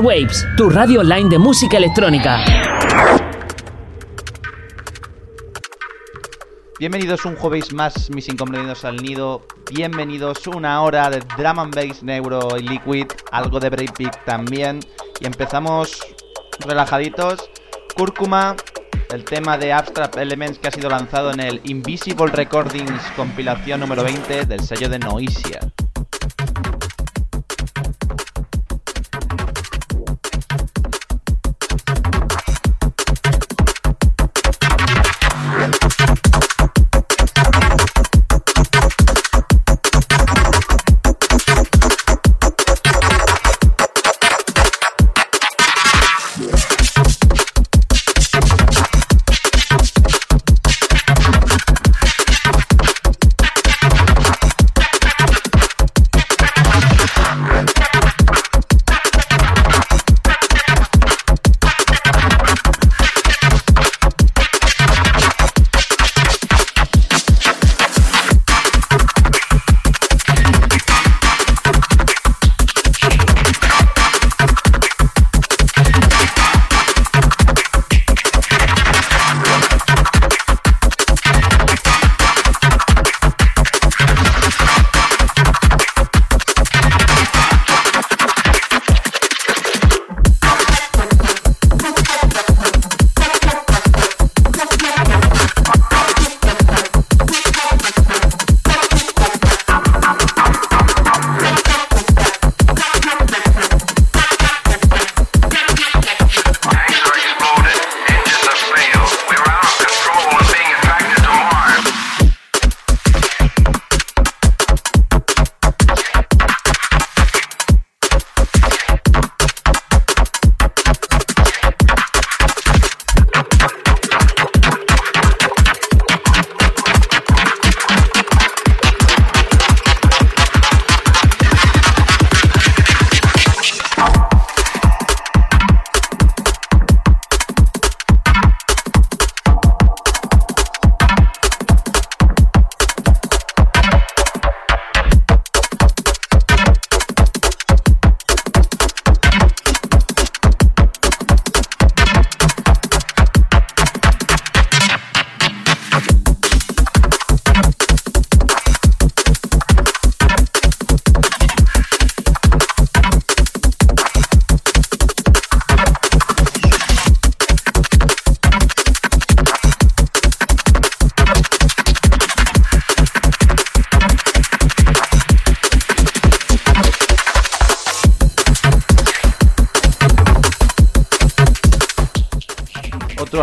Waves, tu radio online de música electrónica. Bienvenidos un jueves más, mis incomprendidos al nido. Bienvenidos una hora de drum and bass, neuro y liquid, algo de breakbeat también. Y empezamos relajaditos. Cúrcuma, el tema de Abstract Elements que ha sido lanzado en el Invisible Recordings compilación número 20 del sello de Noisia.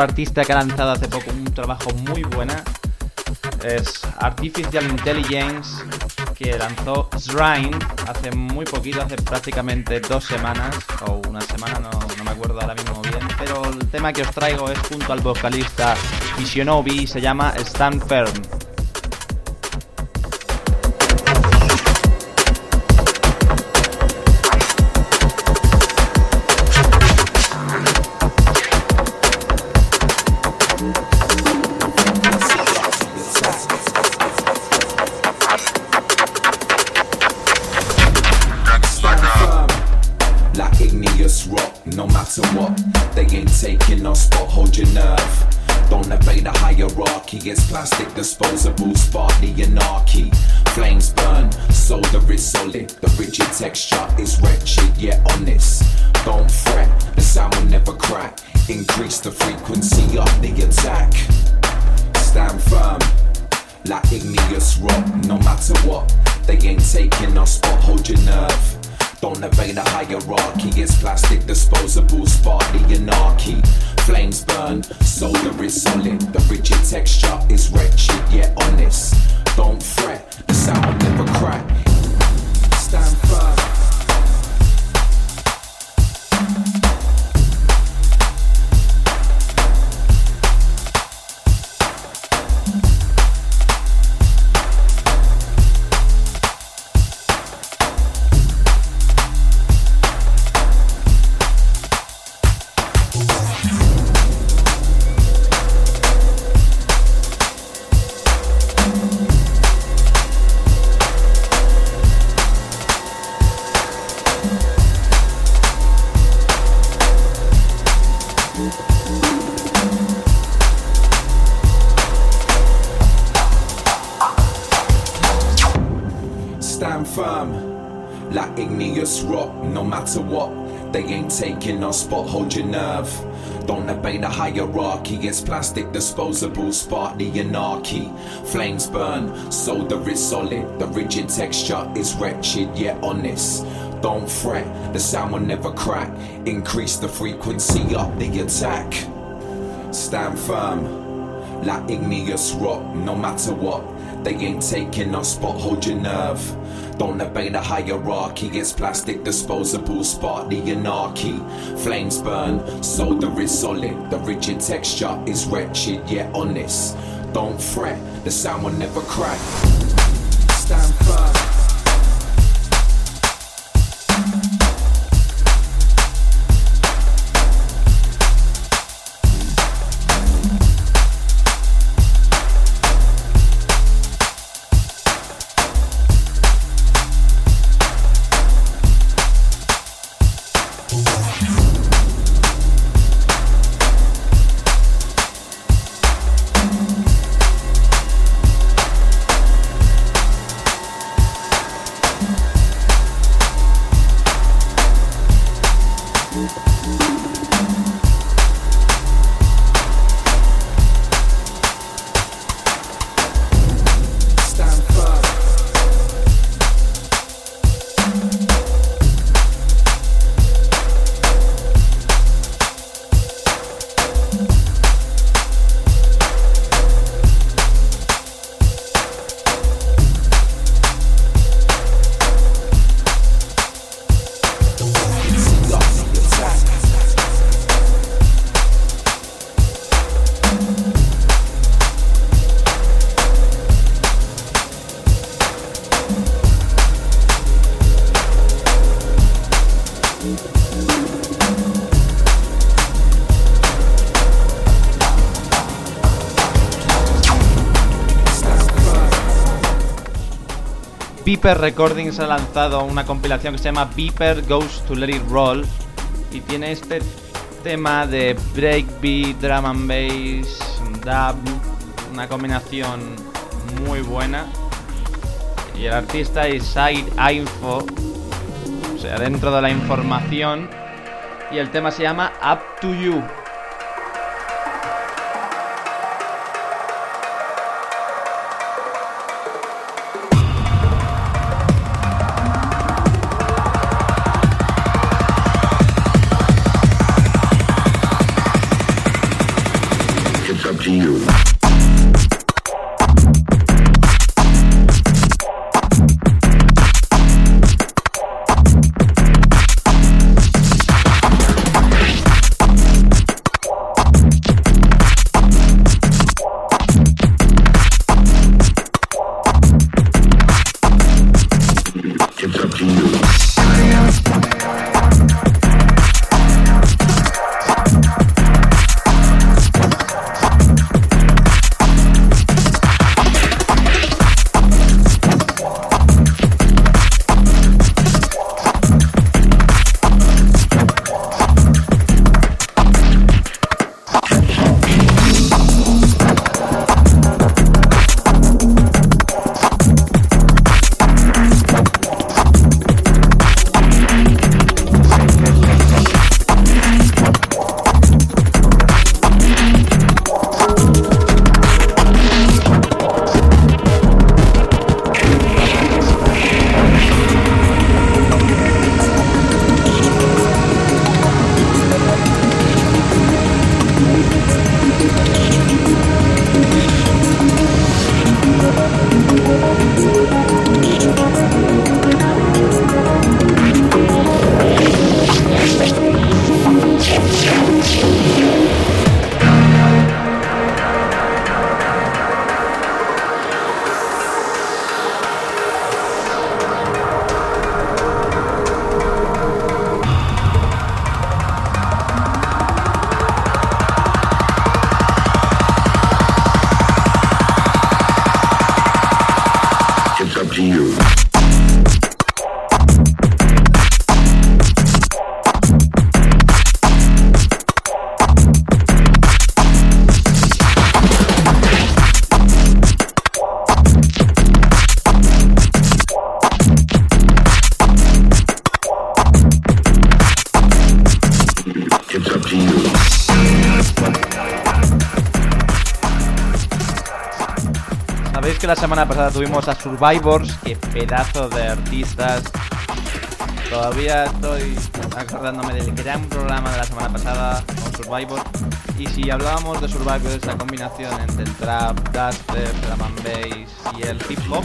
Artista que ha lanzado hace poco un trabajo muy buena es Artificial Intelligence, que lanzó Shrine hace muy poquito, hace prácticamente dos semanas, o una semana, no, no, me acuerdo ahora mismo bien, pero el tema que os traigo es junto al vocalista Visionobi, se llama Stand Firm. Plastic, disposable, sparkly anarchy. Flames burn, solder is solid. The rigid texture taking our spot, hold your nerve. Don't obey the hierarchy, it's plastic, disposable, spark the anarchy. Flames burn, solder is solid, the rigid texture is wretched yet honest. Don't fret, the sound will never crack. Increase the frequency of the attack. Stand firm, like igneous rock, no matter what. They ain't taking our spot, hold your nerve. Don't obey the hierarchy, it's plastic, disposable, spark the anarchy. Flames burn, solder is solid, the rigid texture is wretched yet honest. Don't fret, the sound will never crack. Stand firm. Beeper Recordings ha lanzado una compilación que se llama Beeper Goes to Let It Roll y tiene este tema de breakbeat, drum and bass, dub, una combinación muy buena. Y el artista es Side Info, o sea, dentro de la información. Y el tema se llama Up to You. Semana pasada tuvimos a Survivors, que pedazo de artistas. Todavía estoy acordándome del gran programa de la semana pasada con Survivor. Y si hablábamos de Survivor, esa combinación entre el trap, dubstep, drum and bass y el hip hop,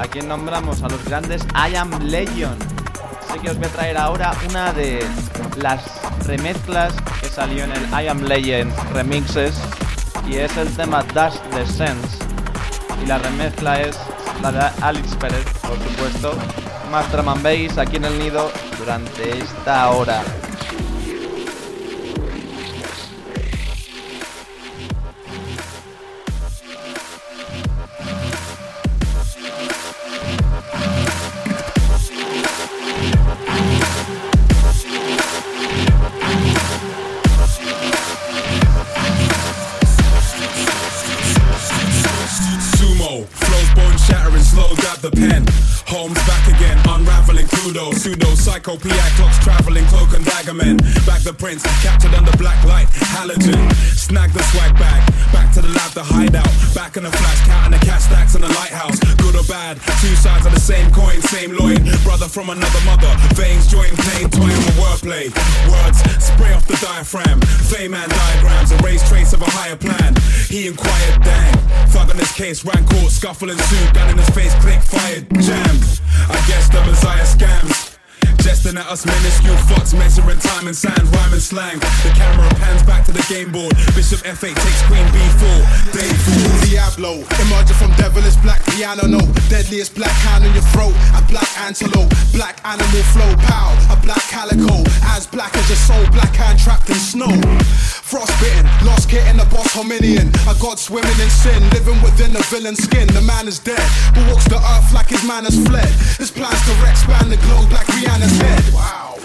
aquí nombramos a los grandes I Am Legend. Así que os voy a traer ahora una de las remezclas que salió en el I Am Legend Remixes y es el tema Dust the Sense y la remezcla es la de Alex Pérez, por supuesto. Más drum aquí en el nido durante esta hora. PI clocks traveling, cloak and dagger men. Back the prince, captured under black light, halogen. Snag the swag bag, back to the lab, the hideout. Back in the flash, counting the cash stacks in the lighthouse. Good or bad, two sides of the same coin, same loin. Brother from another mother, veins join, plain toying with wordplay. Words spray off the diaphragm, fame and diagrams, erase trace of a higher plan. He inquired, dang, thug on his case, ran court, scuffle ensued, gun in his face, click, fired, jammed. I guess the Messiah scams. Jesting at us minuscule fucks, measuring time and sand, rhyming slang. The camera pans back to the game board. Bishop F8 takes Queen B4. Day four. Diablo, emerging from devilish black piano note, deadliest black hand in your throat, a black antelope, black animal flow, pow, a black calico, as black as your soul, black hand trapped in snow. Frostbitten, lost kit in the boss hominian, a god swimming in sin, living within a villain's skin. The man is dead, but walks the earth like his man has fled. His plans to expand the globe like Rihanna's head. Wow.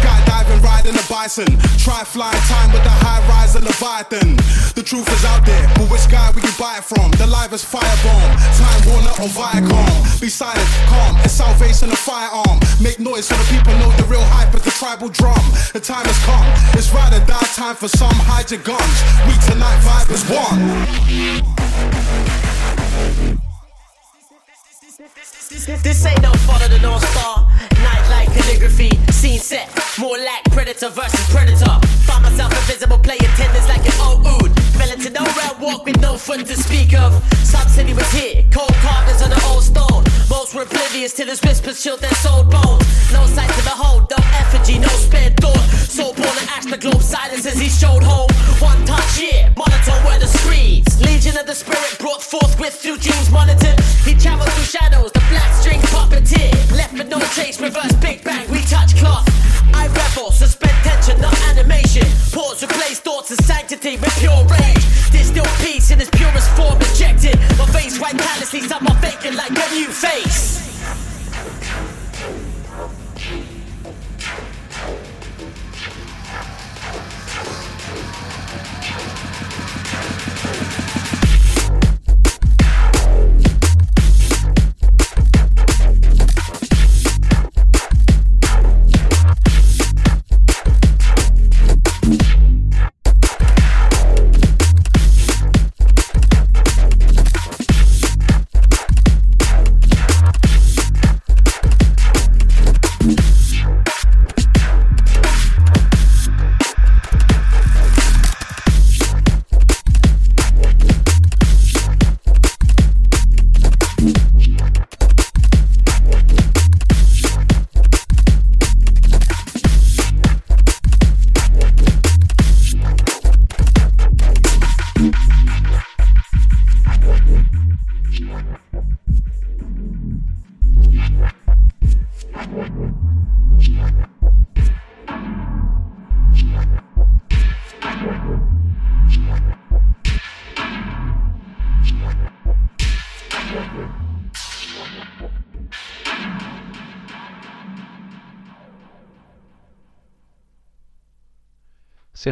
Skydiving, riding a bison. Try flying time with the high rise and Leviathan. The truth is out there, but which guy will you buy it from? The live is firebomb. Time Warner or Viacom. Be silent, calm, and salvation a firearm. Make noise so the people know the real hype is the tribal drum. The time has come. It's ride or die time for some. Hide your guns. We tonight vibe is one. This ain't no follow the North Star. Night like calligraphy, scene set. More like predator versus predator. Find myself invisible, play attendance like an old ood. Fell into no round walk with no foot to speak of. Some city was here, cold carvings on the old stone. Most were oblivious till his whispers chilled their soul bones. No sight to behold, no effigy, no spare thought. Soul born and ash the globe silence as he showed home. One touch, yeah, monitor where the screens. Legion of the spirit brought forth with through dreams monitored. He traveled through shadows, the black string puppeteer. Left with no trace, reverse big bang, we touch cloth. I revel, suspend tension, not animation. Pause, replace thoughts of sanctity with pure rage. Distill peace in its purest form, rejected. My face white callously, some are faking like a new face.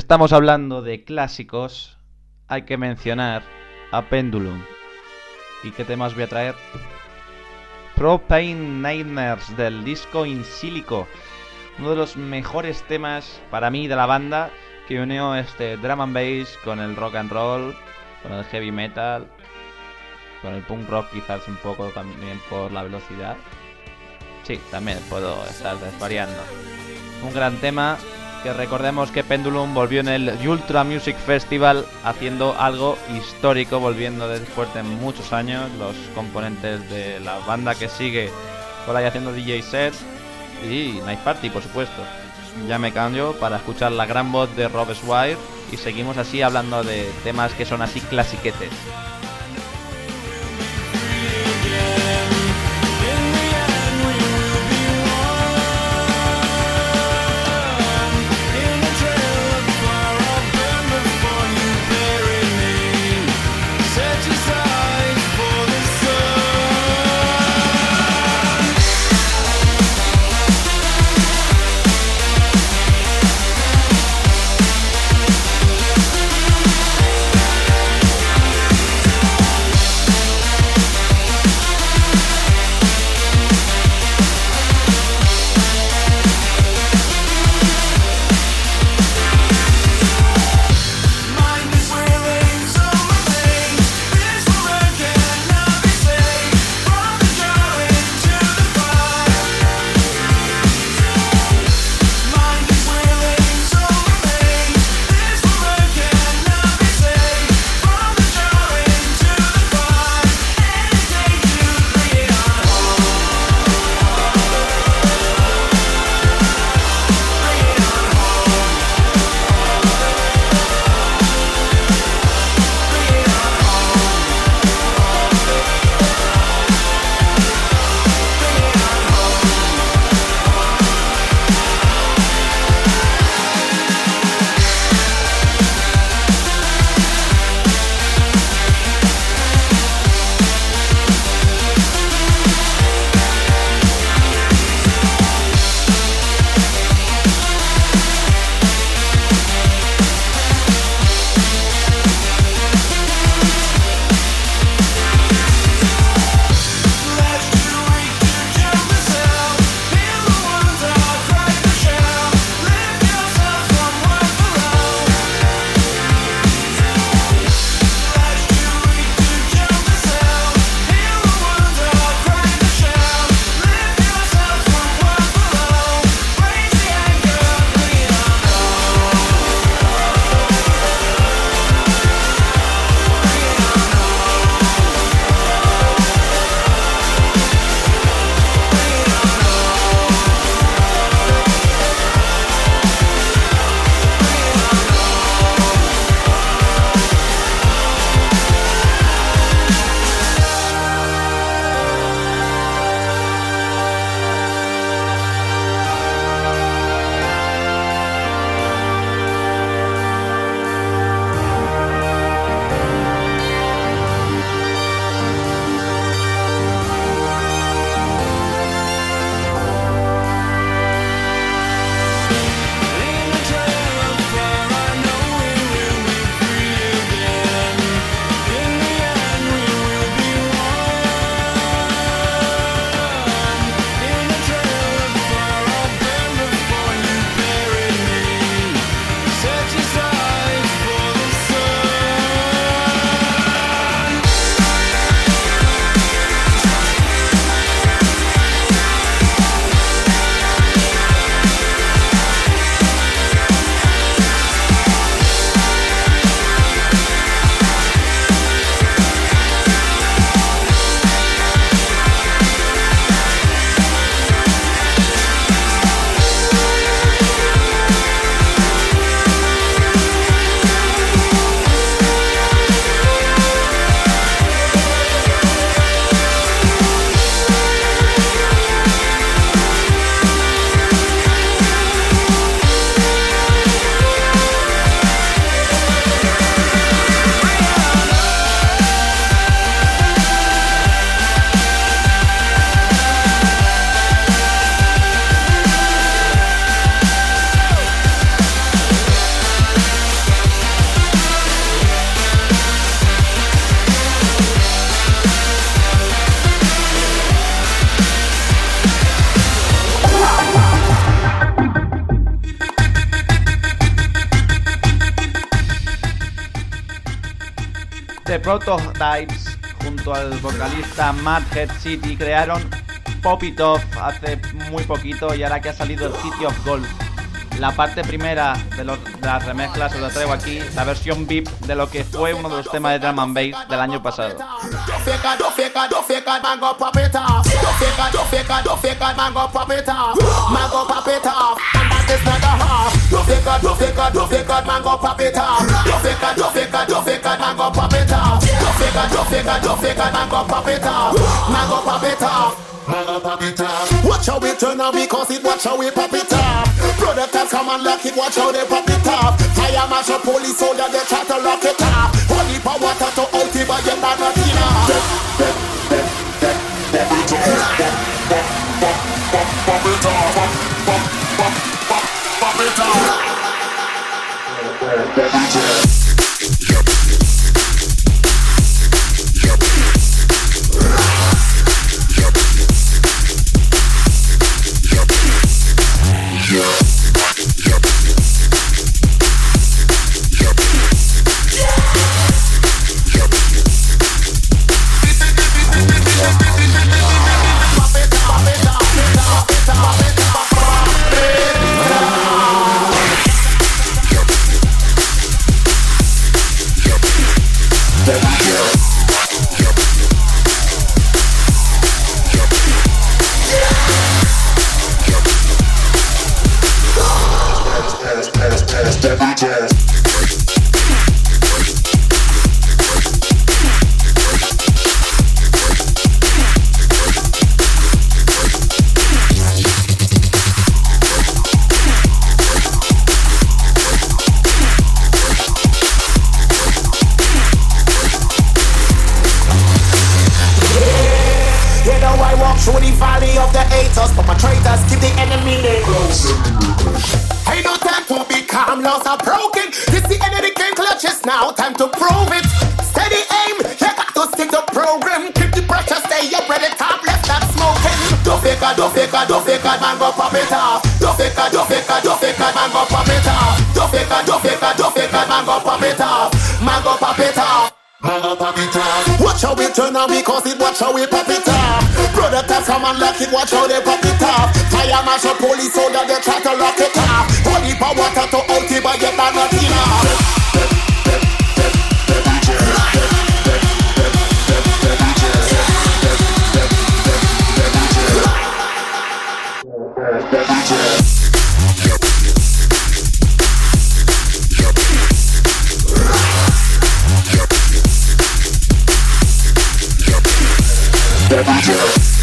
Estamos hablando de clásicos, hay que mencionar a Pendulum. ¿Y qué temas voy a traer? Propane Nightmares del disco In Silico. Uno de los mejores temas para mí de la banda que unió este drum and bass con el rock and roll, con el heavy metal. Con el punk rock quizás un poco también por la velocidad. Sí, también puedo estar desvariando. Un gran tema que recordemos que Pendulum volvió en el Ultra Music Festival haciendo algo histórico, volviendo después de muchos años los componentes de la banda que sigue por ahí haciendo DJ sets y Night Party, por supuesto. Ya me cambio para escuchar la gran voz de Rob Swire y seguimos así hablando de temas que son así clasiquetes. Prototypes junto al vocalista Matt Head City crearon Pop It Off hace muy poquito y ahora que ha salido el City of Gold la parte primera de, los, las remezclas os la traigo aquí, la versión VIP de lo que fue uno de los temas de drum and bass del año pasado. it's not a half. Do fake out, do fake out, do fake out, man, go pop it off. Do fake out, do fake out, do fake out, man, go pop it off. Do fake out, do fake out, do fake out, man, go pop it off. Man, go pop it off. Watch how we turn and we cause it, watch how we pop it up. Productors come and lock it, watch how they pop it up. Fire mash up, police soldier, they try to lock it up. Holy power water to out it, but you're not enough. Pop it up. Step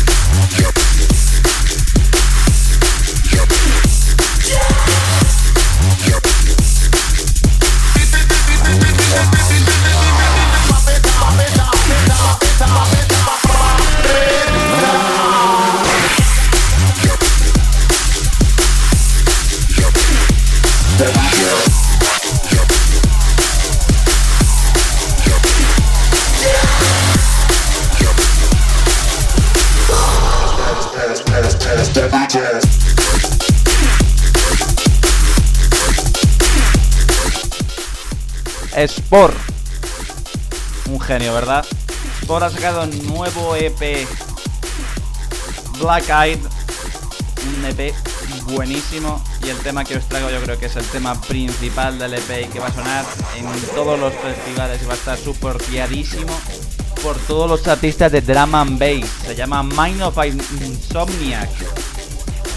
Sport. Un genio, ¿verdad? Sport ha sacado un nuevo EP Black Eyed. Un EP buenísimo. Y el tema que os traigo yo creo que es el tema principal del EP y que va a sonar en todos los festivales y va a estar superfiadísimo por todos los artistas de Drama and Bass. Se llama Mind of Insomniac.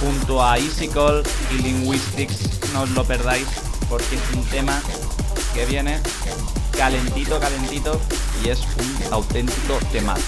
Junto a Easy Call y Linguistics. No os lo perdáis porque es un tema que viene calentito, calentito y es un auténtico temazo.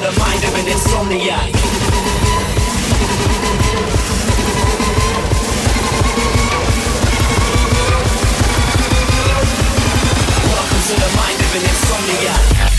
The mind of an insomniac. Welcome to the mind of an insomniac.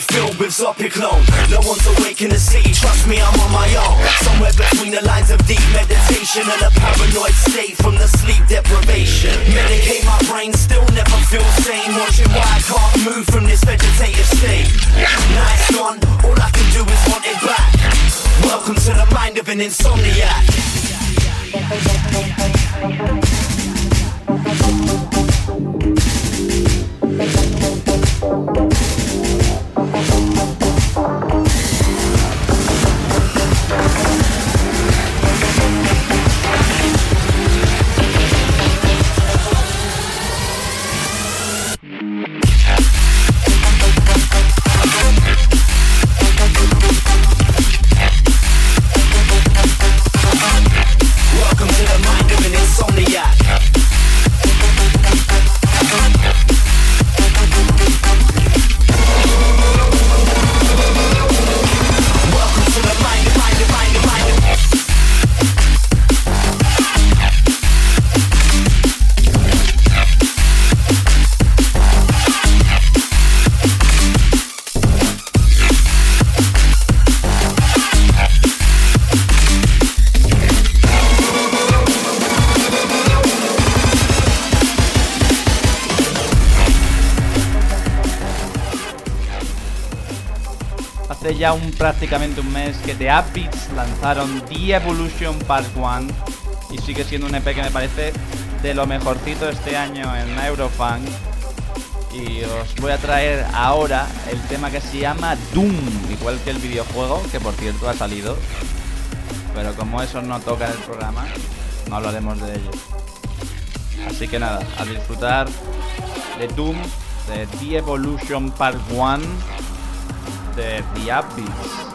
Filled with Zopiclone. No one's awake in the city, trust me, I'm on my own. Somewhere between the lines of deep meditation and a paranoid state from the sleep deprivation. Medicate my brain, still never feel sane. Watching why I can't move from this vegetative state. Nights gone, all I can do is want it back. Welcome to the mind of an insomniac. Prácticamente un mes que The Upbeats lanzaron The Evolution Part 1 y sigue siendo un EP que me parece de lo mejorcito este año en Eurofunk. Y os voy a traer ahora el tema que se llama Doom, igual que el videojuego, que por cierto ha salido. Pero como eso no toca el programa, no hablaremos de ello. Así que nada, a disfrutar de Doom, de The Evolution Part 1 de The Upbeats.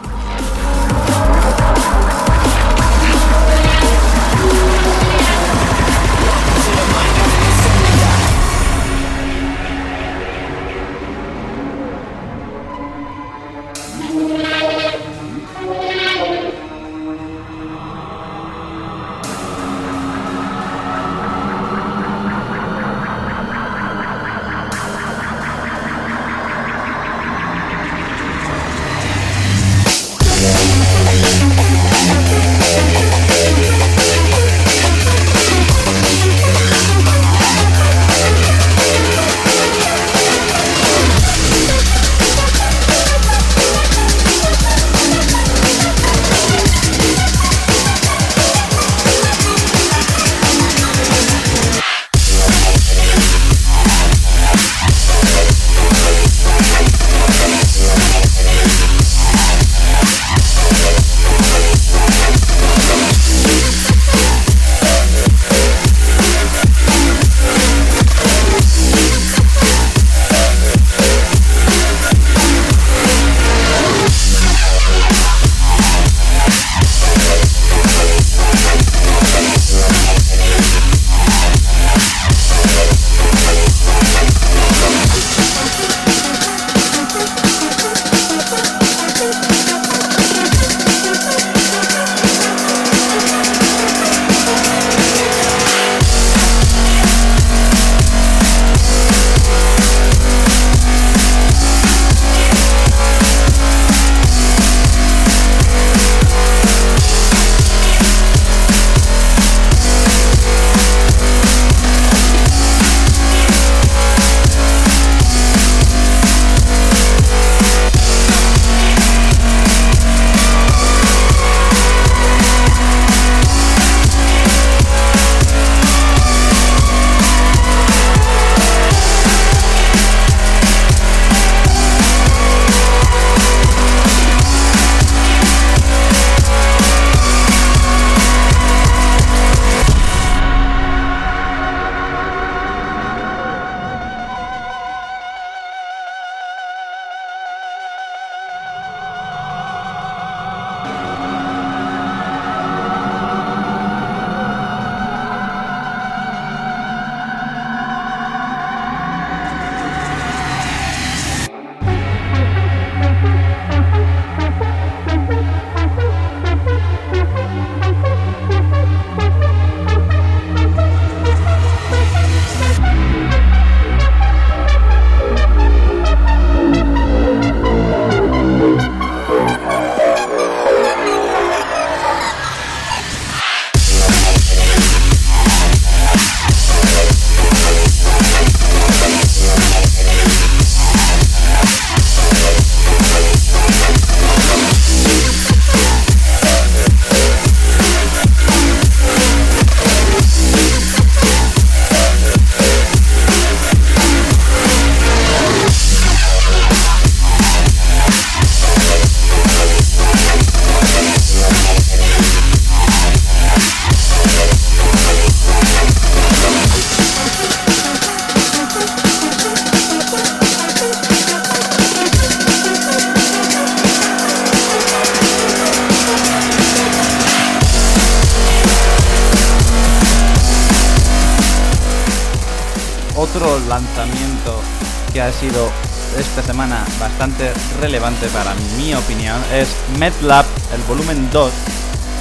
Bastante relevante para mi opinión es MedLab, el volumen 2,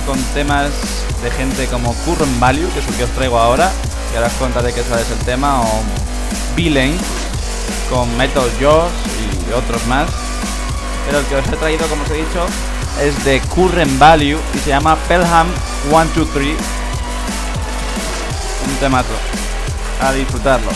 con temas de gente como Current Value, que es el que os traigo ahora, y ahora os contaré qué es el tema, o Villain, con Metal Jaws y otros más. Pero el que os he traído, como os he dicho, es de Current Value y se llama Pelham 123. Un temazo. A disfrutarlo.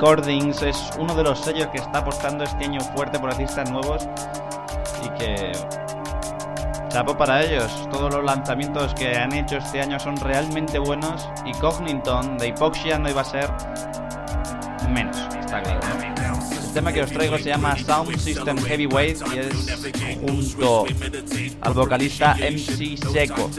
Recordings es uno de los sellos que está apostando este año fuerte por artistas nuevos y que chapo para ellos. Todos los lanzamientos que han hecho este año son realmente buenos y Cognington de Hypoxia no iba a ser menos. El tema que os traigo se llama Sound System Heavyweight y es junto al vocalista MC Seco.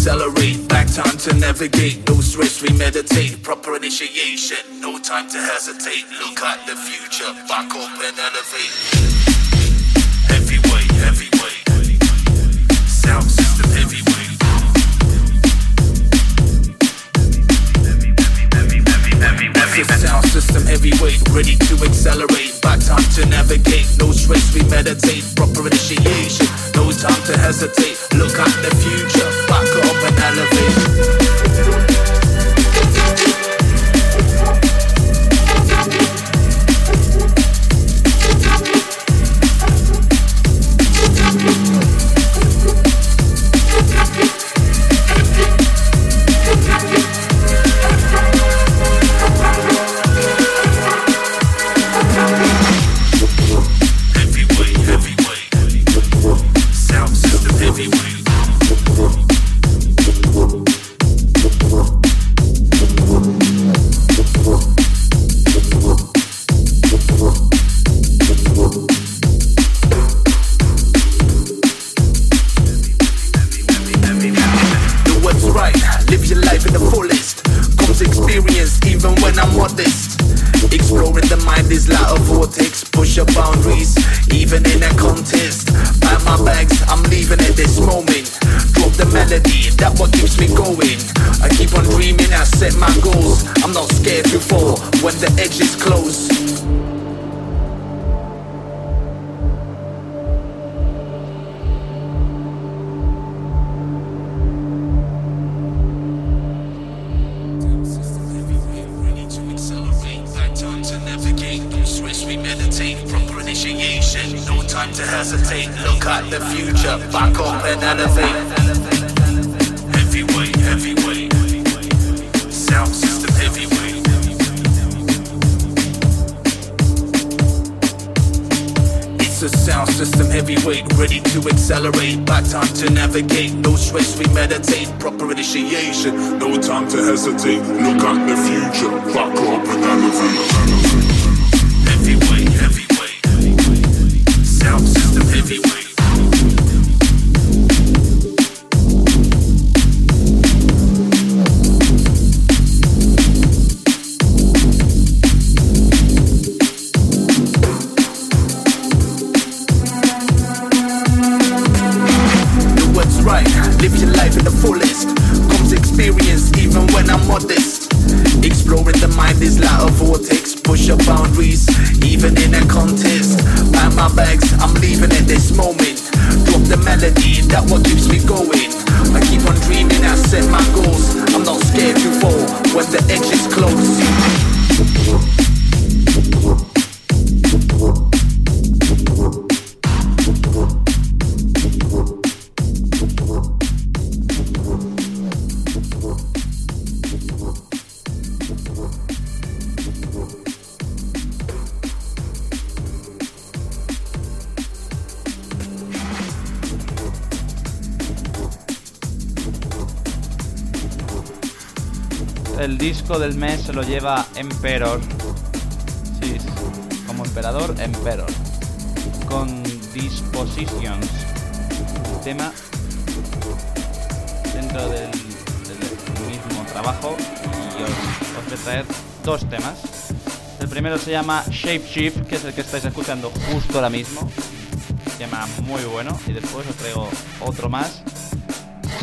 Accelerate. Back time to navigate, no stress, we meditate. Proper initiation, no time to hesitate. Look at the future, back up and elevate. Heavyweight, heavyweight. Sound system heavyweight. Sound system heavyweight, ready to accelerate. Back time to navigate, no stress, we meditate. Proper initiation, no time to hesitate. Look at the future, back up and elevate. I set my goals. I'm not scared to fall when the edge is close. Ready to accelerate, back time to navigate. No stress, we meditate. Proper initiation, no time to hesitate. Look at the future, back up and elevate. Heavyweight, ready to accelerate. Back time to navigate, no stress, we meditate. Proper initiation, no time to hesitate. Look at the future, back up and elevate. El disco del mes se lo lleva Emperor. Sí, como emperador, Emperor. Con Dispositions. Tema dentro del, mismo trabajo. Y os, os voy a traer dos temas. El primero se llama Shape Shift, que es el que estáis escuchando justo ahora mismo. Tema muy bueno. Y después os traigo otro más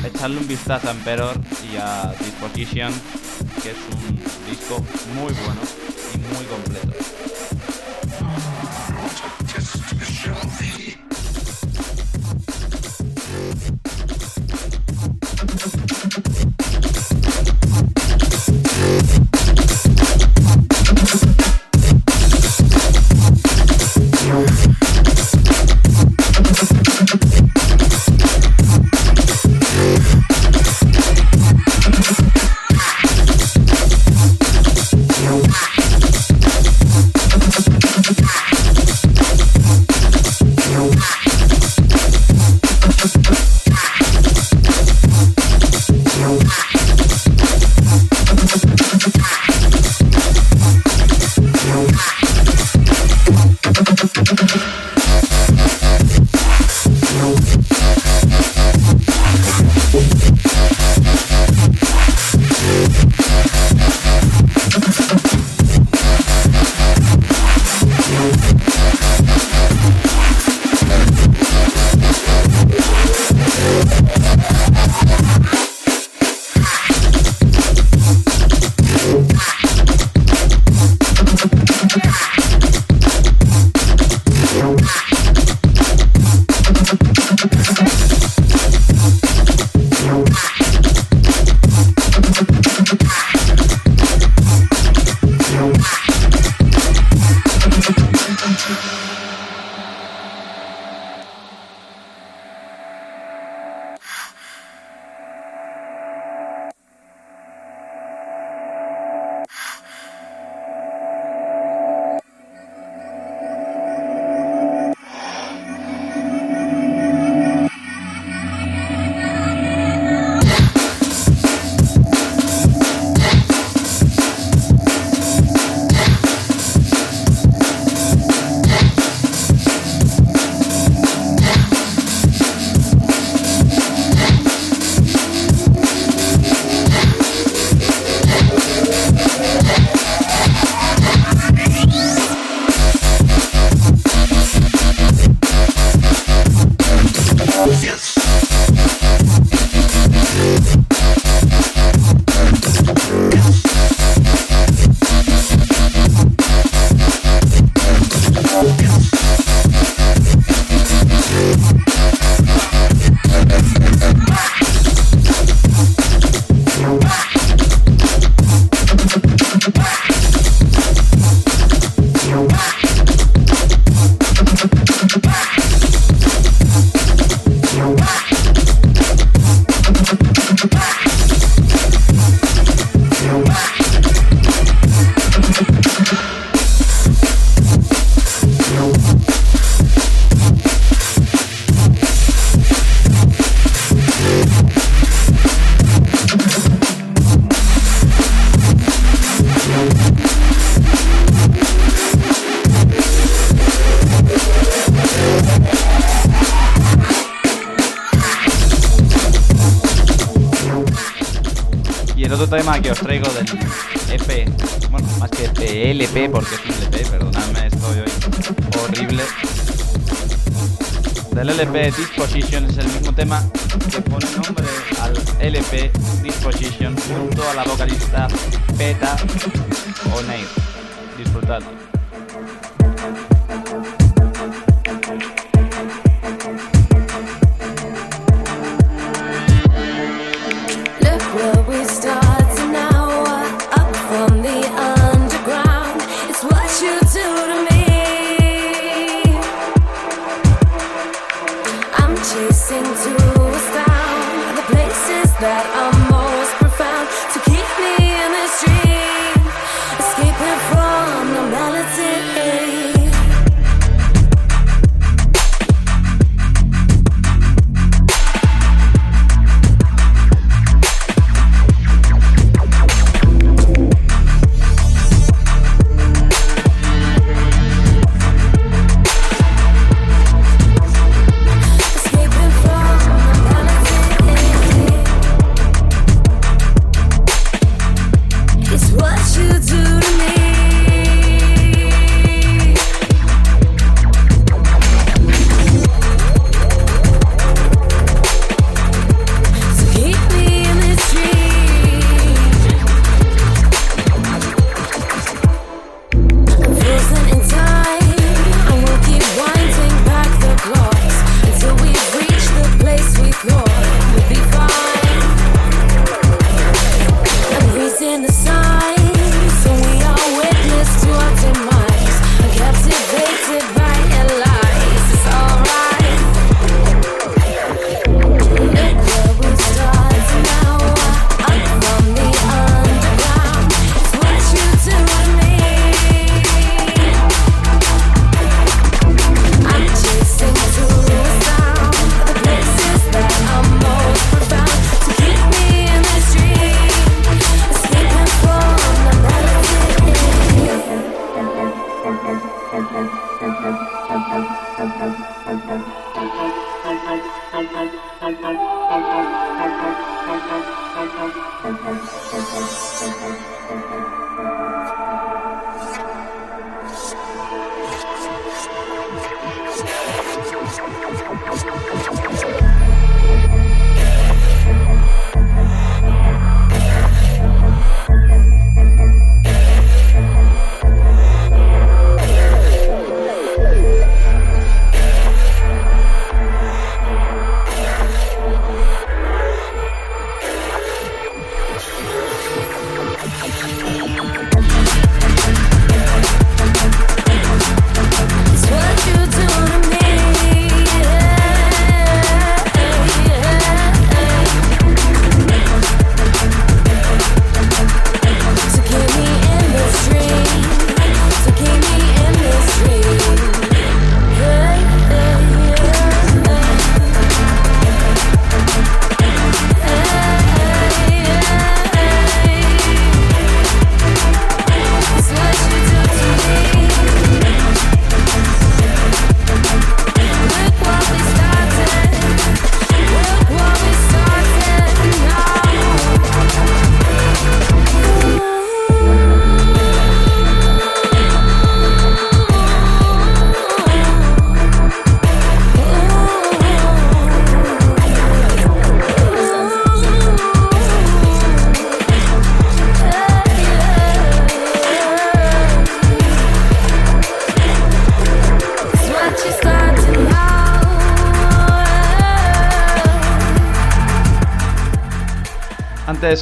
echarle un vistazo a Emperor y a Disposition, que es un disco muy bueno y muy completo. Tema que os traigo del EP, bueno, más que EP, LP, porque es un LP, perdonadme, estoy hoy horrible. Del LP Disposition es el mismo tema que pone nombre al LP Disposition junto a la vocalista Peta O'Neill. Disfrutadlo.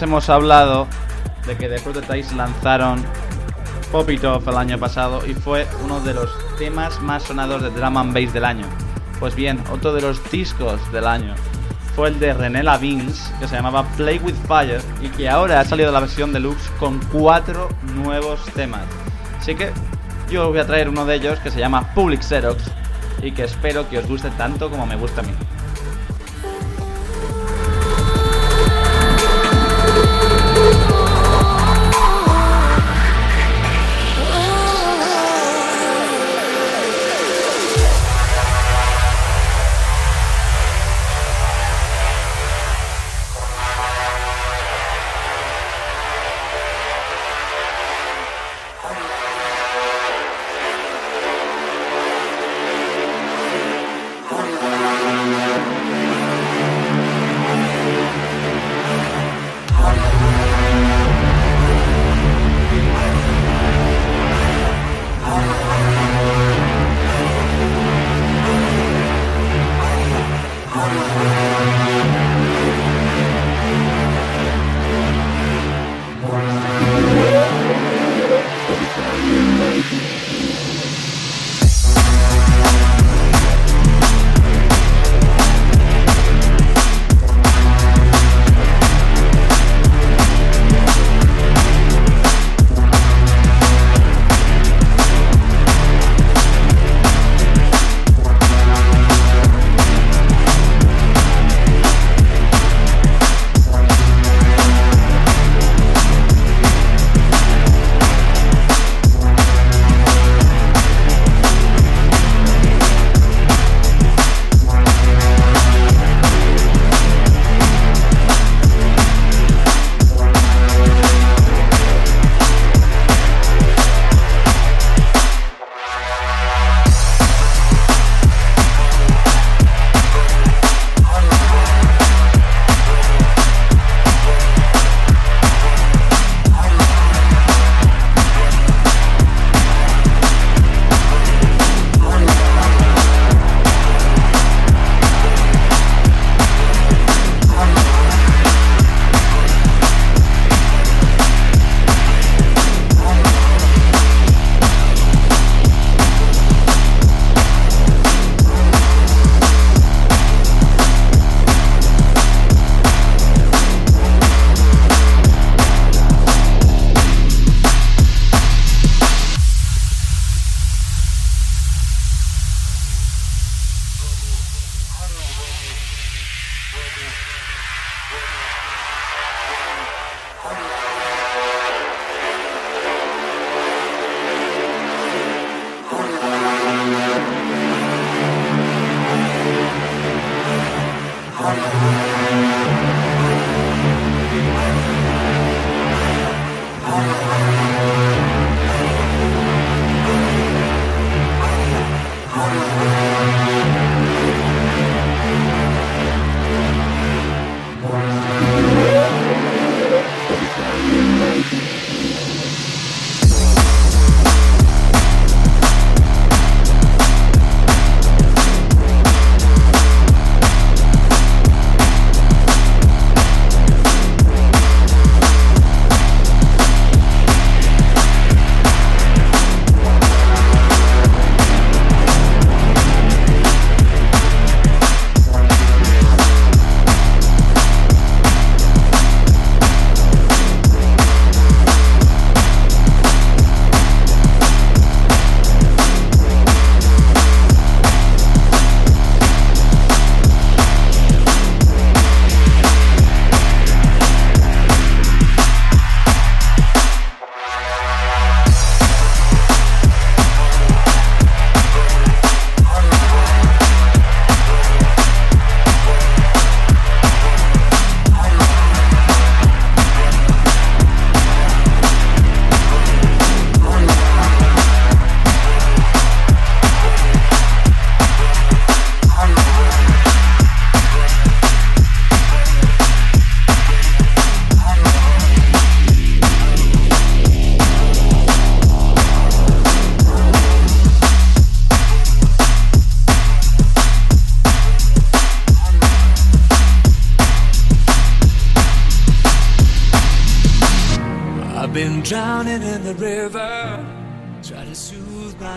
Hemos hablado de que The Prototypes lanzaron Pop It Off el año pasado y fue uno de los temas más sonados de drum and bass del año. Pues bien, otro de los discos del año fue el de René Lavins, que se llamaba Play With Fire y que ahora ha salido la versión deluxe con cuatro nuevos temas. Así que yo voy a traer uno de ellos que se llama Public Xerox y que espero que os guste tanto como me gusta a mí.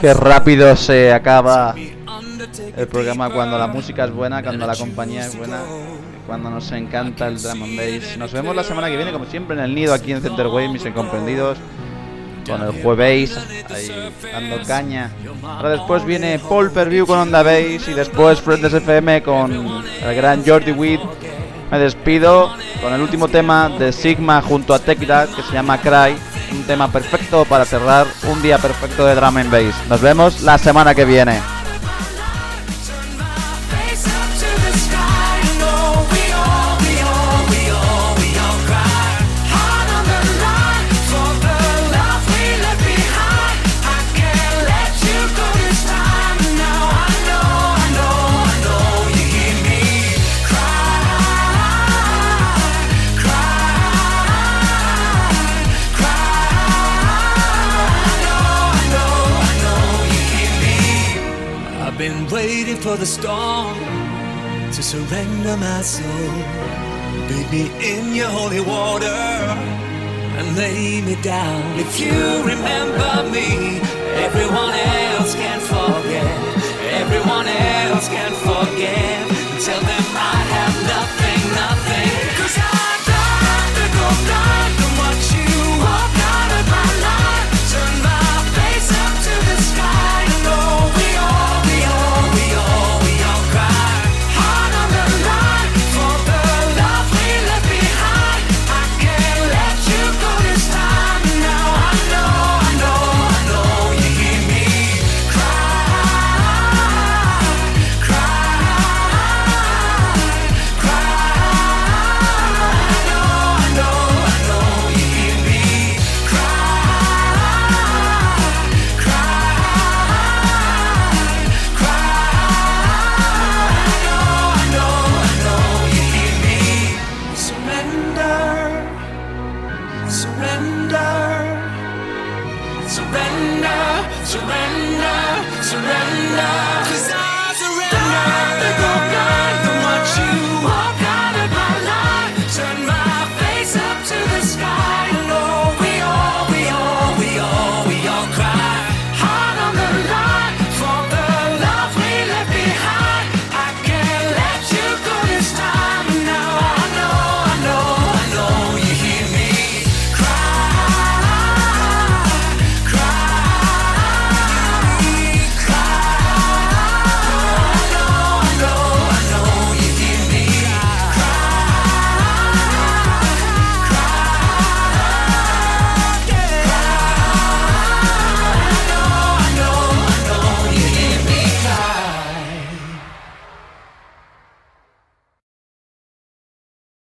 Qué rápido se acaba el programa cuando la música es buena, cuando la compañía es buena, cuando nos encanta el drum and bass. Nos vemos la semana que viene, como siempre, en el nido aquí en Centerway, mis incomprendidos, con el jueves ahí dando caña. Ahora después viene Paul Per View con Onda Bass y después Friends FM con el gran Jordi Witt. Me despido con el último tema de Sigma junto a Tech Dad que se llama Cry. Un tema perfecto para cerrar un día perfecto de drum and bass. Nos vemos la semana que viene. For the storm to surrender my soul. Bathe me in your holy water and lay me down. If you remember me, everyone else can forget. Everyone else can forget.